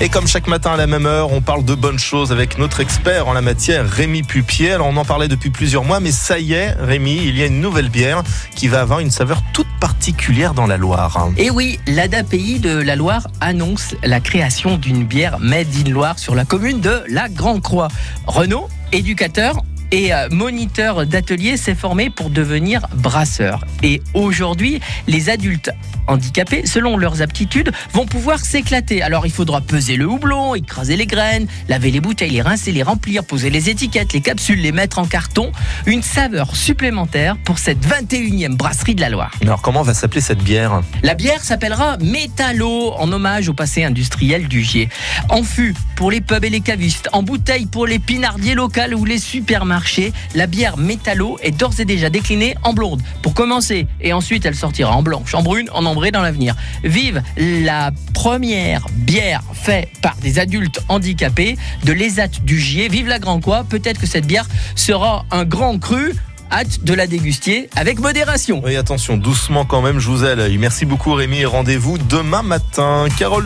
Et comme chaque matin à la même heure, on parle de bonnes choses avec notre expert en la matière, Rémi Pupier. Alors on en parlait depuis plusieurs mois, mais ça y est, Rémi, il y a une nouvelle bière qui va avoir une saveur toute particulière dans la Loire. Et oui, l'ADAPI de la Loire annonce la création d'une bière Made in Loire sur la commune de la Grande Croix. Renault, éducateur, et euh, moniteur d'atelier s'est formé pour devenir brasseur. Et aujourd'hui, les adultes handicapés, selon leurs aptitudes, vont pouvoir s'éclater. Alors il faudra peser le houblon, écraser les graines, laver les bouteilles, les rincer, les remplir, poser les étiquettes, les capsules, les mettre en carton. Une saveur supplémentaire pour cette 21e brasserie de la Loire. Alors comment va s'appeler cette bière? La bière s'appellera Métallo, en hommage au passé industriel du Gier. En fût pour les pubs et les cavistes, en bouteille pour les pinardiers locaux ou les supermarchés, la bière Métallo est d'ores et déjà déclinée en blonde. Pour commencer, et ensuite elle sortira en blanche, en brune, en ambré dans l'avenir. Vive la première bière faite par des adultes handicapés de l'ESAT du Gier. Vive la Grand Quoi. Peut-être que cette bière sera un grand cru hâte de la déguster avec modération. Oui, attention, doucement quand même, je vous ai l'œil. Merci beaucoup Rémi rendez-vous demain matin. Carole